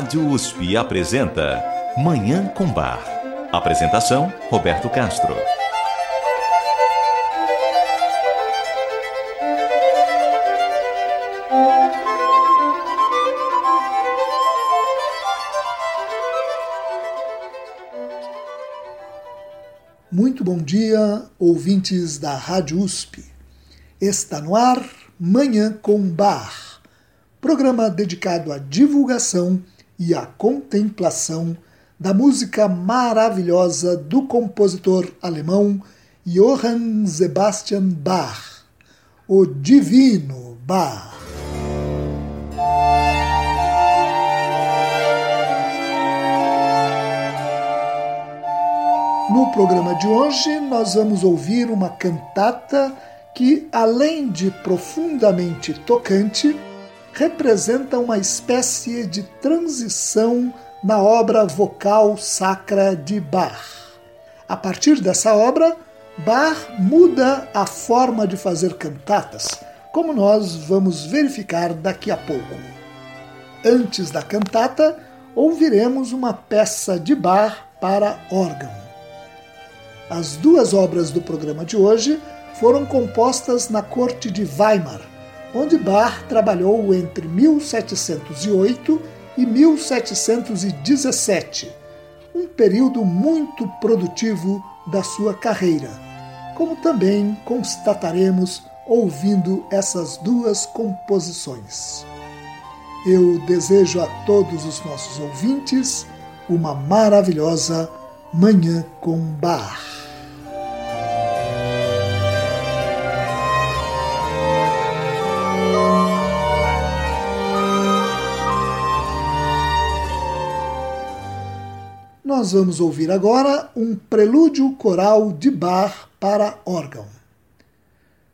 Rádio USP apresenta Manhã com Bar. Apresentação: Roberto Castro. Muito bom dia, ouvintes da Rádio USP. Está no ar Manhã com Bar, programa dedicado à divulgação e a contemplação da música maravilhosa do compositor alemão Johann Sebastian Bach, o Divino Bach. No programa de hoje, nós vamos ouvir uma cantata que, além de profundamente tocante, representa uma espécie de transição na obra vocal sacra de Bach. A partir dessa obra, Bach muda a forma de fazer cantatas, como nós vamos verificar daqui a pouco. Antes da cantata, ouviremos uma peça de Bach para órgão. As duas obras do programa de hoje foram compostas na corte de Weimar, onde Bach trabalhou entre 1708 e 1717, um período muito produtivo da sua carreira, como também constataremos ouvindo essas duas composições. Eu desejo a todos os nossos ouvintes uma maravilhosa Manhã com Bach. Nós vamos ouvir agora um prelúdio coral de Bach para órgão.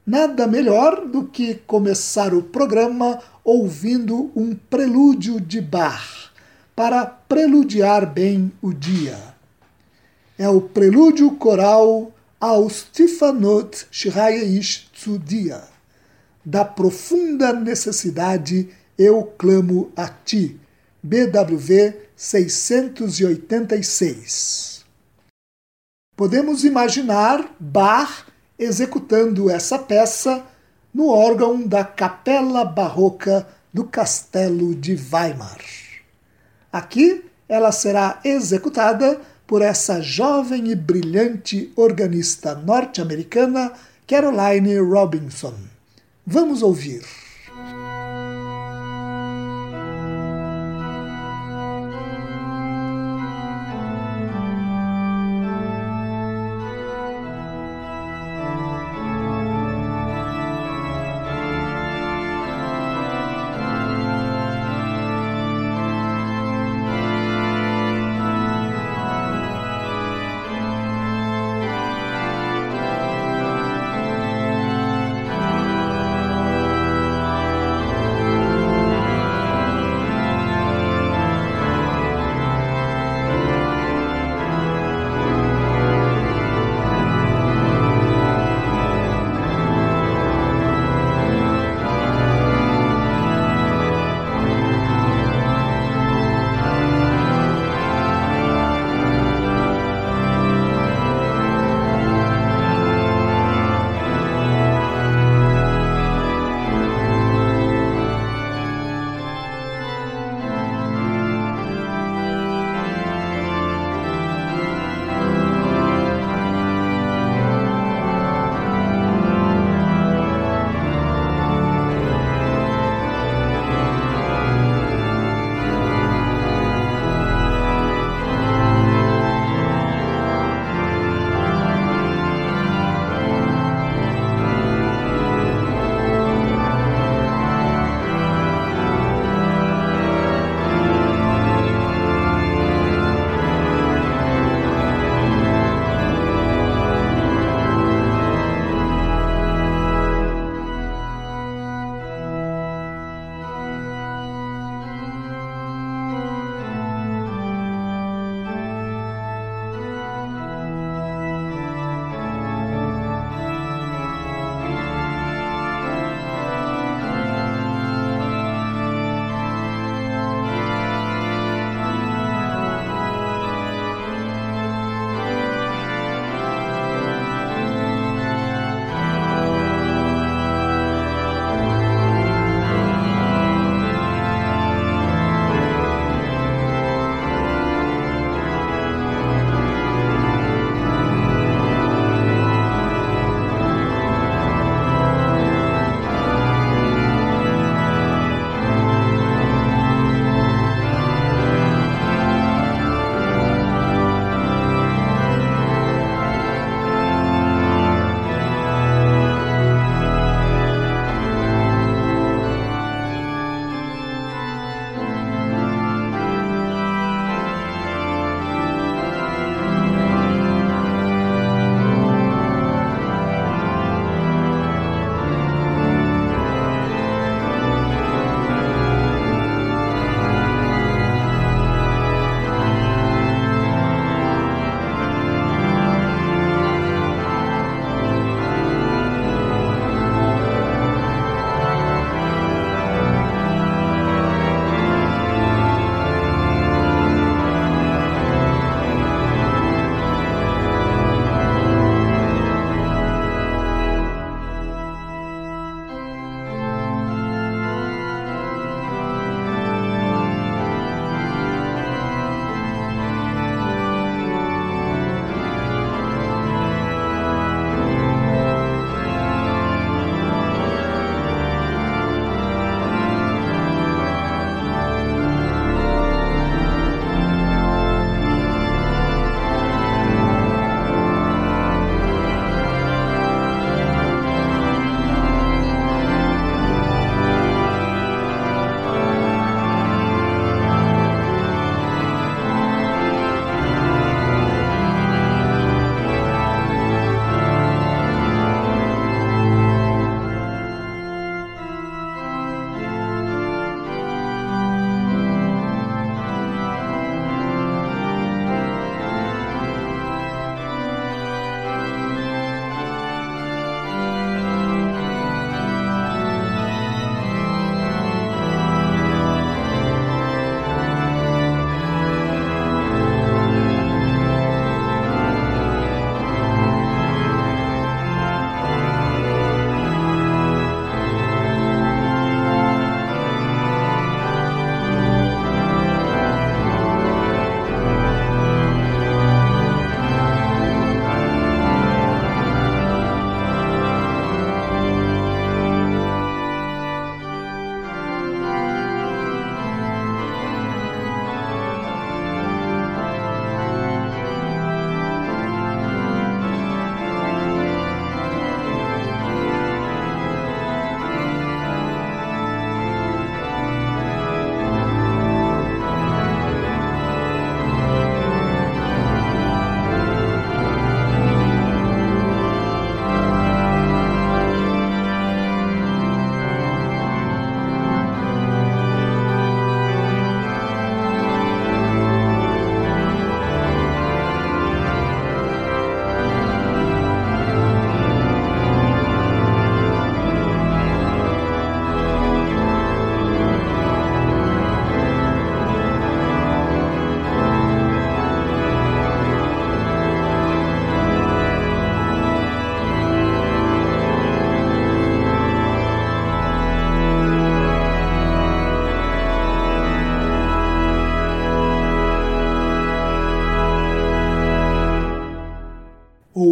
Nada melhor do que começar o programa ouvindo um prelúdio de Bach, para preludiar bem o dia. É o prelúdio coral Aus Tifanot Shirayeish zu Dia. Da profunda necessidade eu clamo a ti. BWV 686. Podemos imaginar Bach executando essa peça no órgão da Capela Barroca do Castelo de Weimar. Aqui ela será executada por essa jovem e brilhante organista norte-americana Caroline Robinson. Vamos ouvir.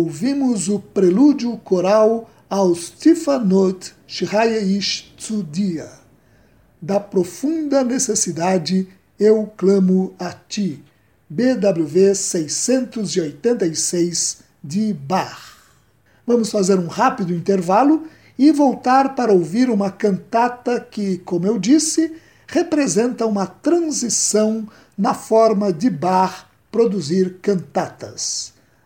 Ouvimos o prelúdio coral ao Stefanot Shirayeish Tzudia. Da profunda necessidade eu clamo a ti. BWV 686 de Bach. Vamos fazer um rápido intervalo e voltar para ouvir uma cantata que, como eu disse, representa uma transição na forma de Bach produzir cantatas.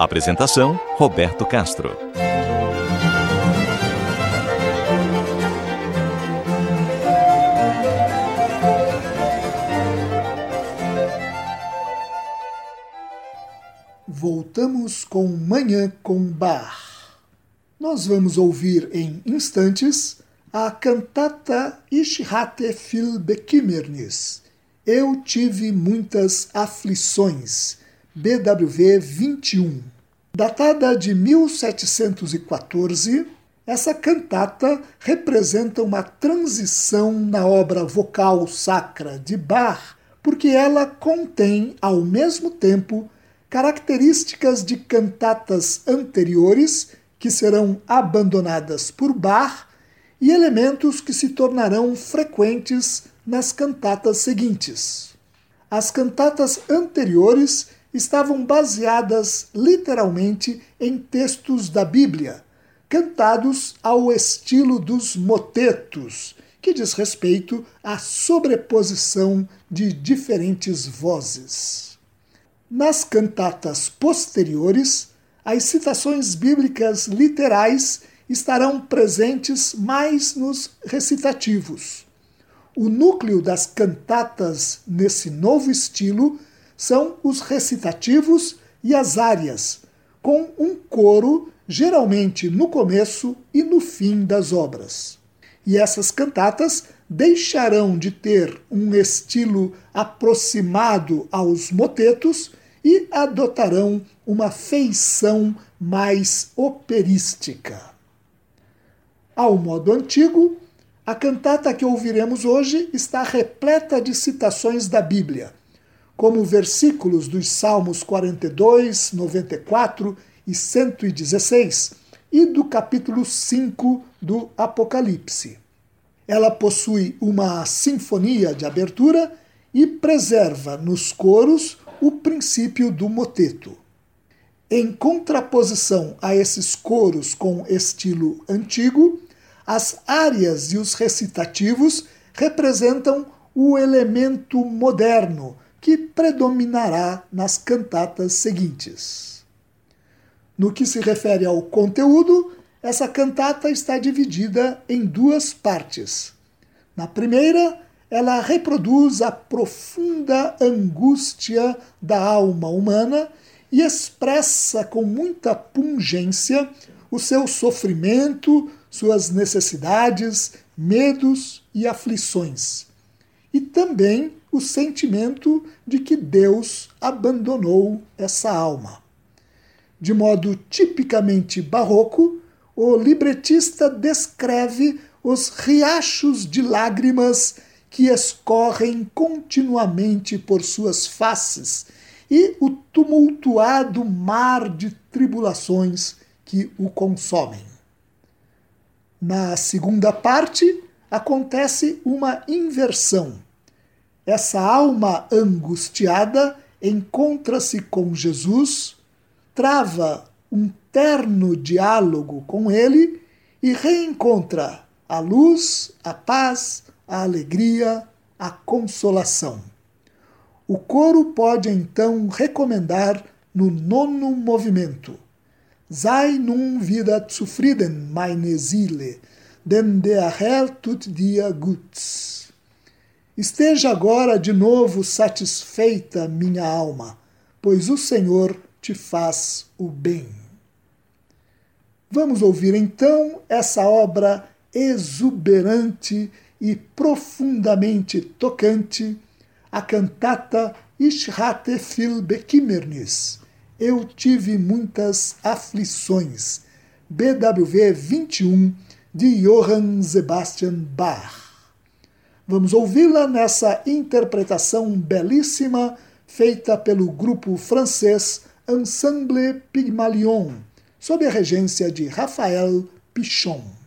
Apresentação: Roberto Castro. Voltamos com Manhã com Bar. Nós vamos ouvir em instantes a cantata Ishihate Fil Bekimmernis. Eu tive muitas aflições BWV 21. Datada de 1714, essa cantata representa uma transição na obra vocal sacra de Bach, porque ela contém, ao mesmo tempo, características de cantatas anteriores que serão abandonadas por Bach e elementos que se tornarão frequentes nas cantatas seguintes. As cantatas anteriores estavam baseadas literalmente em textos da Bíblia, cantados ao estilo dos motetos, que diz respeito à sobreposição de diferentes vozes. Nas cantatas posteriores, as citações bíblicas literais estarão presentes mais nos recitativos. O núcleo das cantatas nesse novo estilo são os recitativos e as áreas, com um coro geralmente no começo e no fim das obras. E essas cantatas deixarão de ter um estilo aproximado aos motetos e adotarão uma feição mais operística. Ao modo antigo, a cantata que ouviremos hoje está repleta de citações da Bíblia, como versículos dos Salmos 42, 94 e 116 e do capítulo 5 do Apocalipse. Ela possui uma sinfonia de abertura e preserva nos coros o princípio do moteto. Em contraposição a esses coros com estilo antigo, as áreas e os recitativos representam o elemento moderno que predominará nas cantatas seguintes. No que se refere ao conteúdo, essa cantata está dividida em duas partes. Na primeira, ela reproduz a profunda angústia da alma humana e expressa com muita pungência o seu sofrimento, suas necessidades, medos e aflições. E também o sentimento de que Deus abandonou essa alma. De modo tipicamente barroco, o libretista descreve os riachos de lágrimas que escorrem continuamente por suas faces e o tumultuado mar de tribulações que o consomem. Na segunda parte, acontece uma inversão essa alma angustiada encontra-se com Jesus, trava um terno diálogo com ele e reencontra a luz, a paz, a alegria, a consolação. O coro pode então recomendar no nono movimento: Sei nun wieder zufrieden, meine Seele, denn der Herr tut dir Gutes. Esteja agora de novo satisfeita, minha alma, pois o Senhor te faz o bem. Vamos ouvir então essa obra exuberante e profundamente tocante, a cantata Ich hatte viel Bekimmernis. Eu tive muitas aflições. BWV 21 de Johann Sebastian Bach. Vamos ouvi-la nessa interpretação belíssima feita pelo grupo francês Ensemble Pygmalion, sob a regência de Raphael Pichon.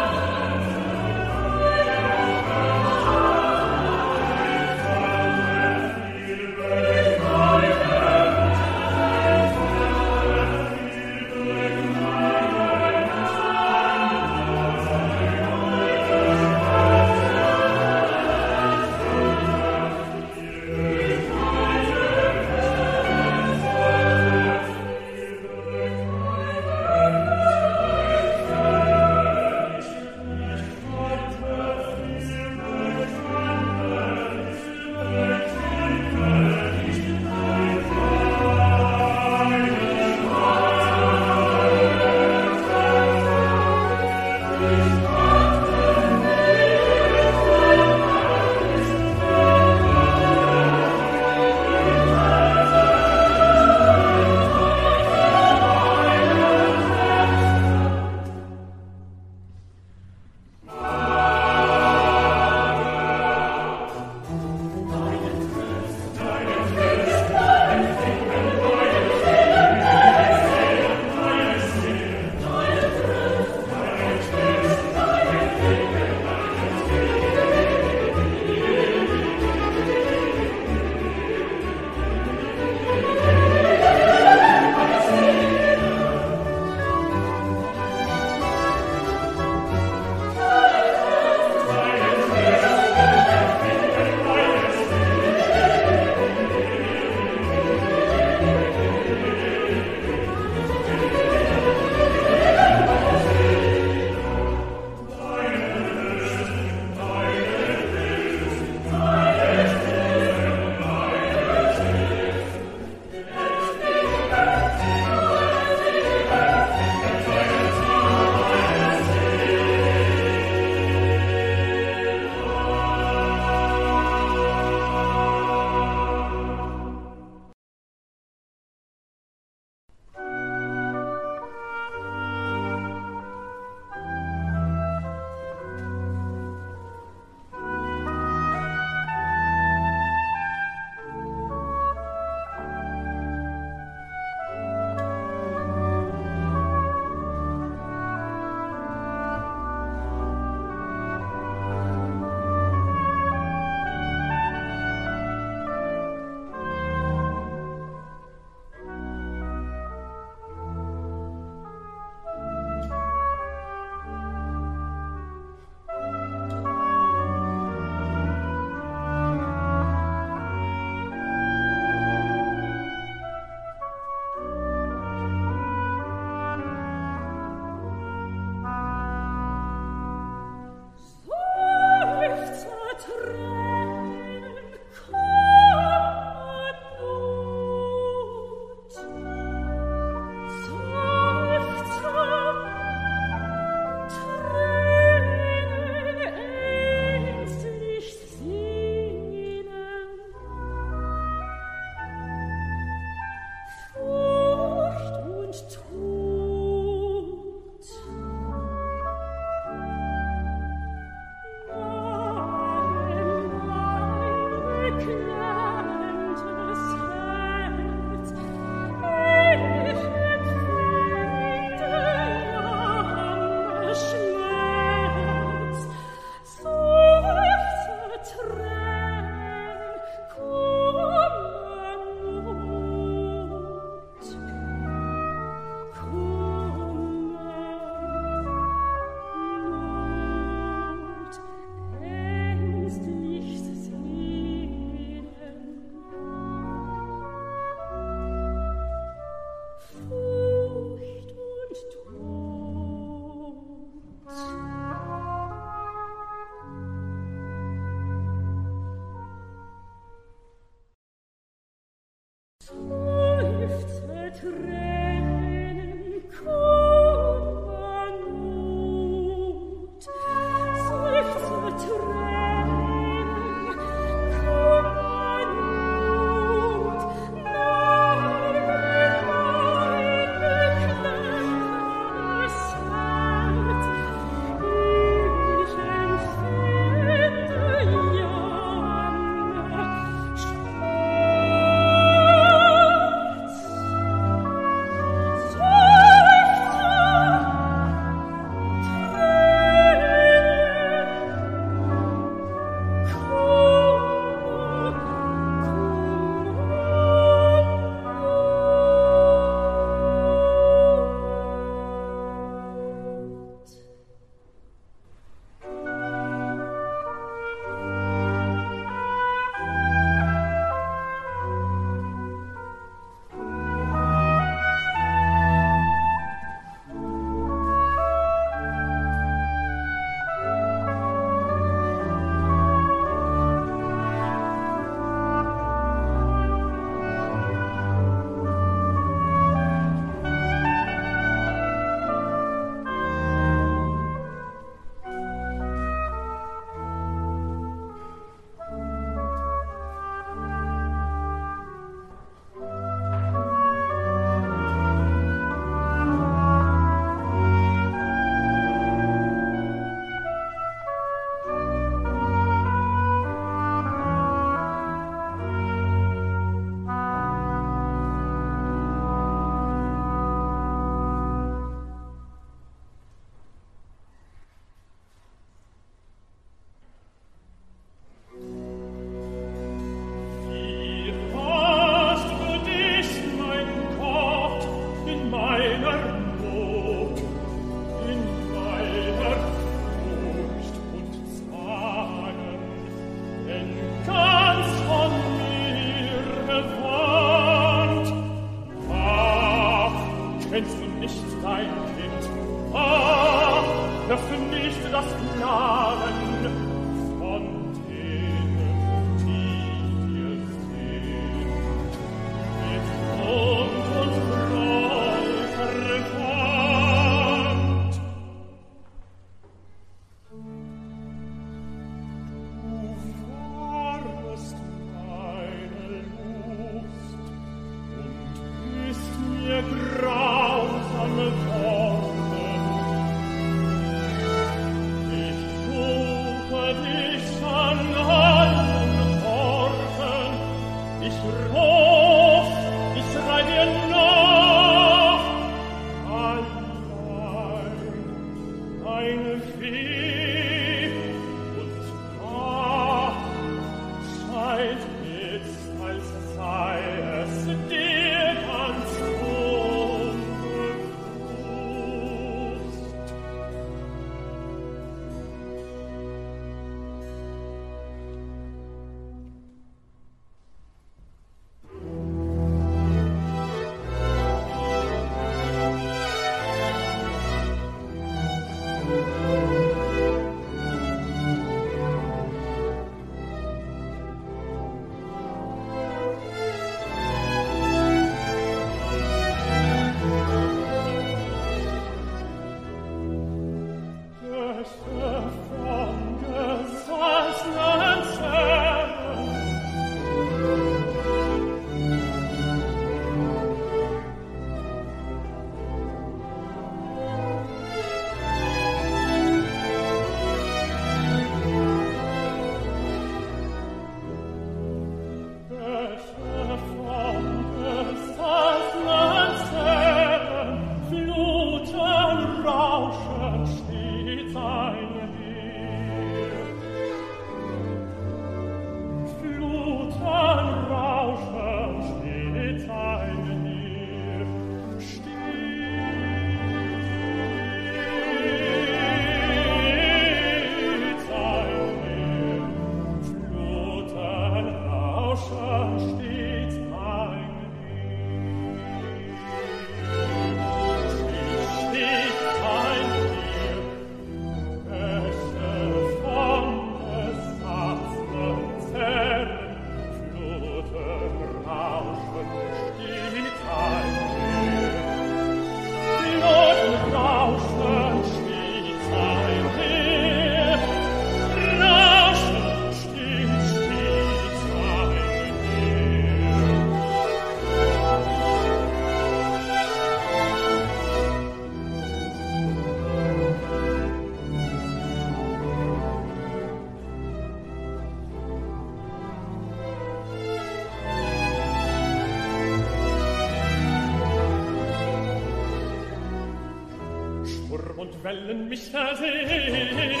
wellen mich da sehen.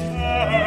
Yeah.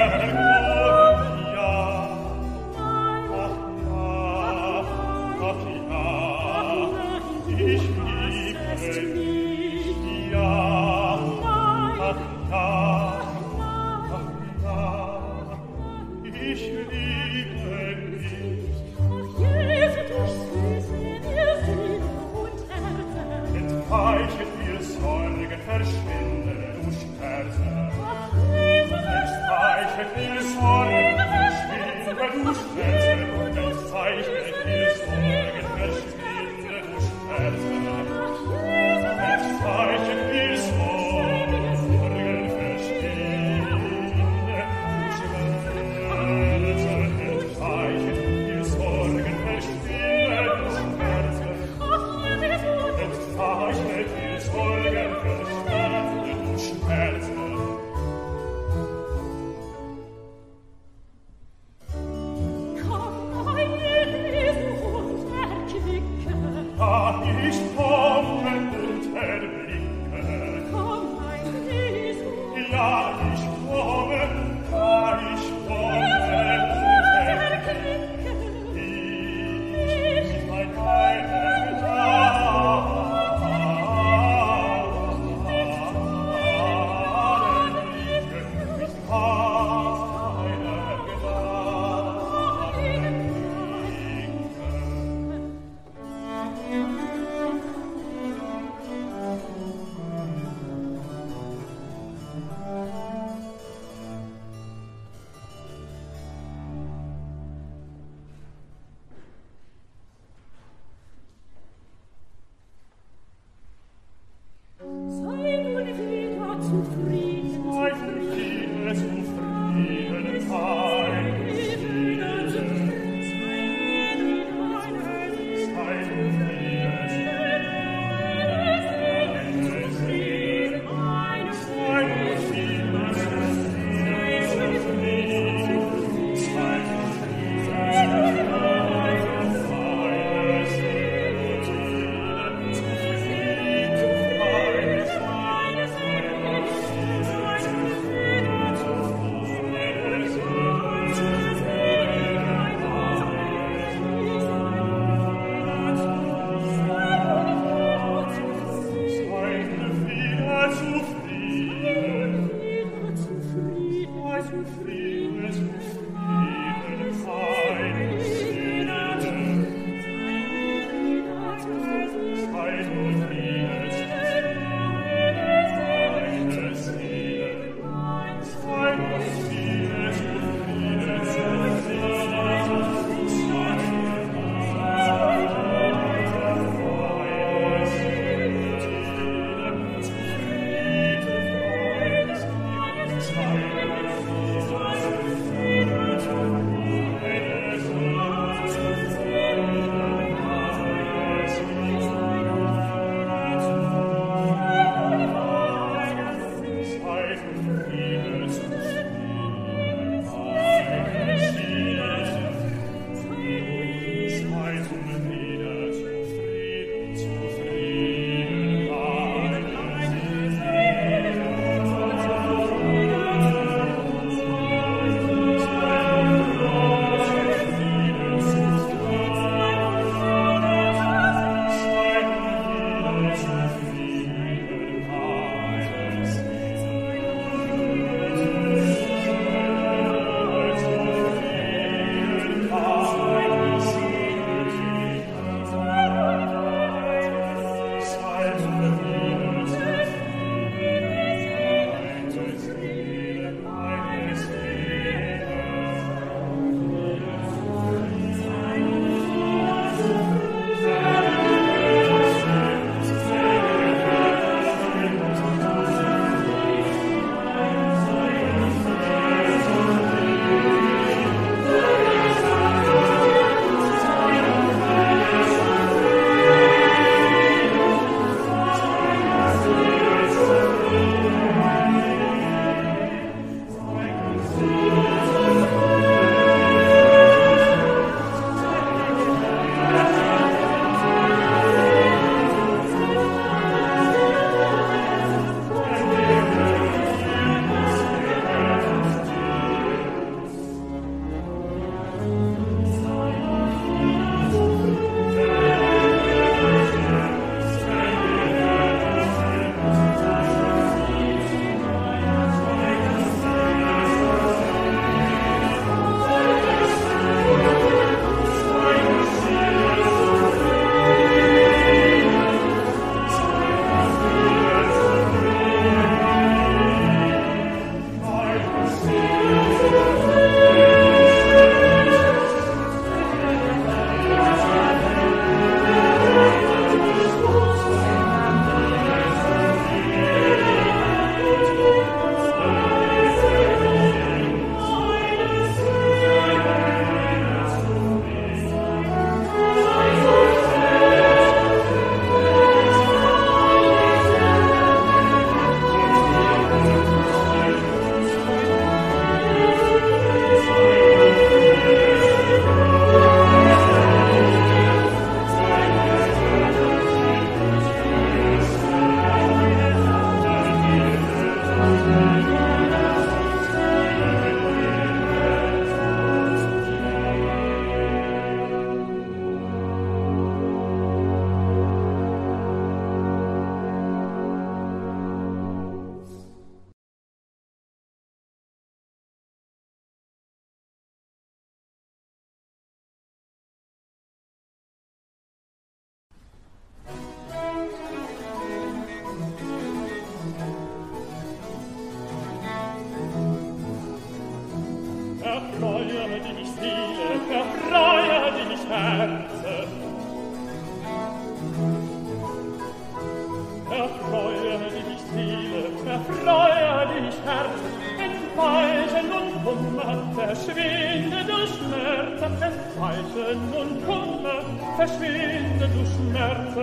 erfreue dich Seele, erfreue dich Herz, entweichen und Kummer, verschwinde du Schmerz, entweichen und Kummer, verschwinde du Schmerz.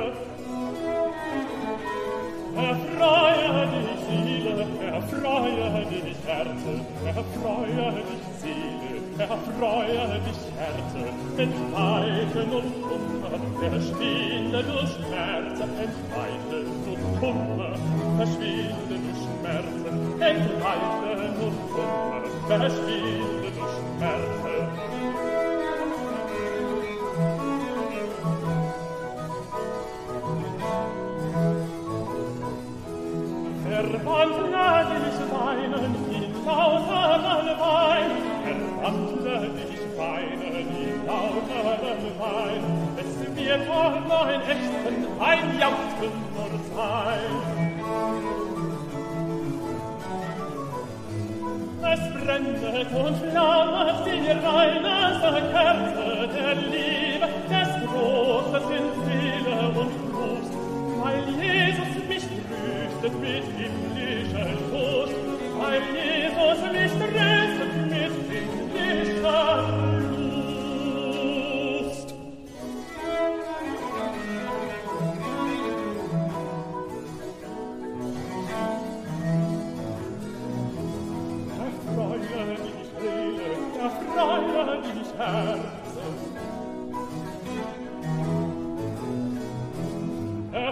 Erfreue dich Seele, erfreue dich Herz, erfreue dich Seele, erfreue dich, Herz, entweichen und Kummer, verschwinde du Schmerze, entweichen und Kummer, verschwinde du Schmerze, entweichen und Kummer, verschwinde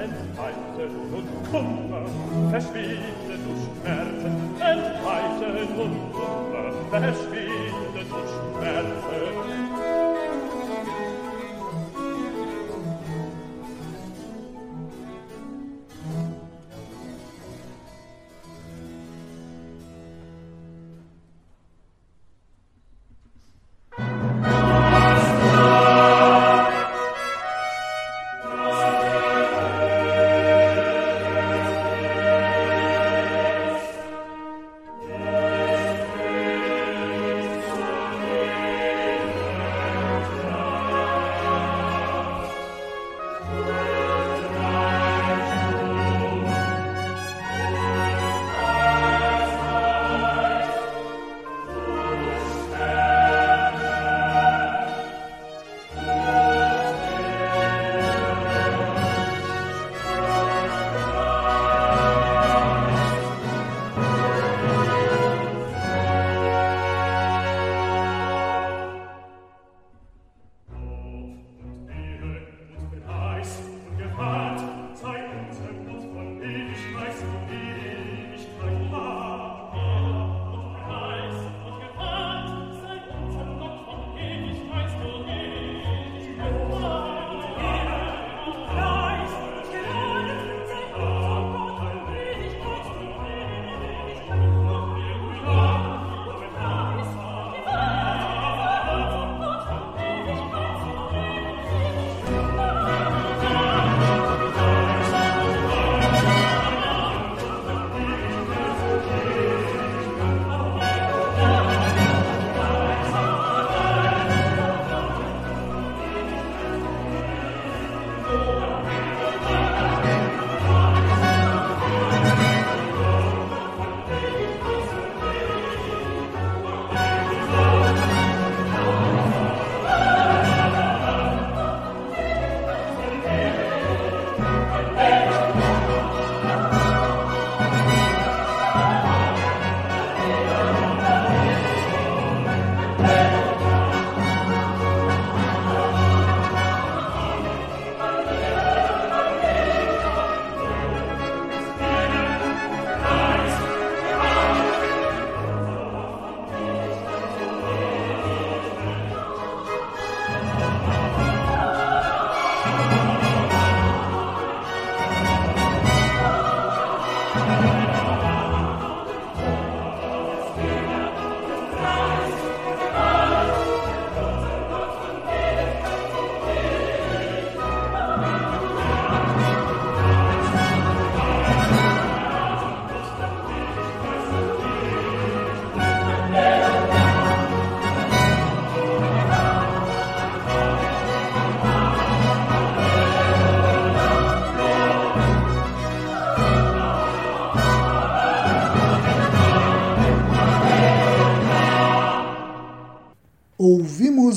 entfalten und Kummer, verschwinden und Schmerzen, entfalten und Kummer, verschwinden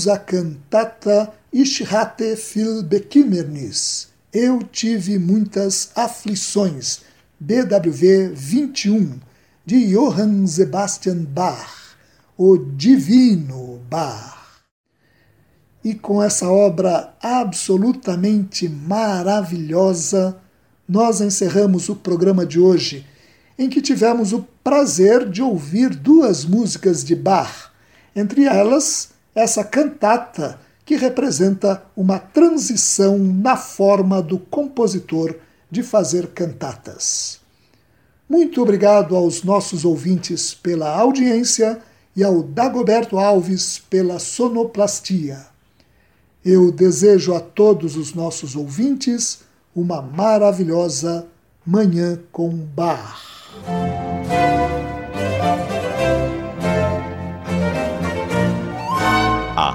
ouvimos a cantata Ich hatte viel Bekümmernis. Eu tive muitas aflições. BWV 21, de Johann Sebastian Bach, o Divino Bach. E com essa obra absolutamente maravilhosa, nós encerramos o programa de hoje, em que tivemos o prazer de ouvir duas músicas de Bach, entre elas essa cantata que representa uma transição na forma do compositor de fazer cantatas. Muito obrigado aos nossos ouvintes pela audiência e ao Dagoberto Alves pela sonoplastia. Eu desejo a todos os nossos ouvintes uma maravilhosa Manhã com Bar.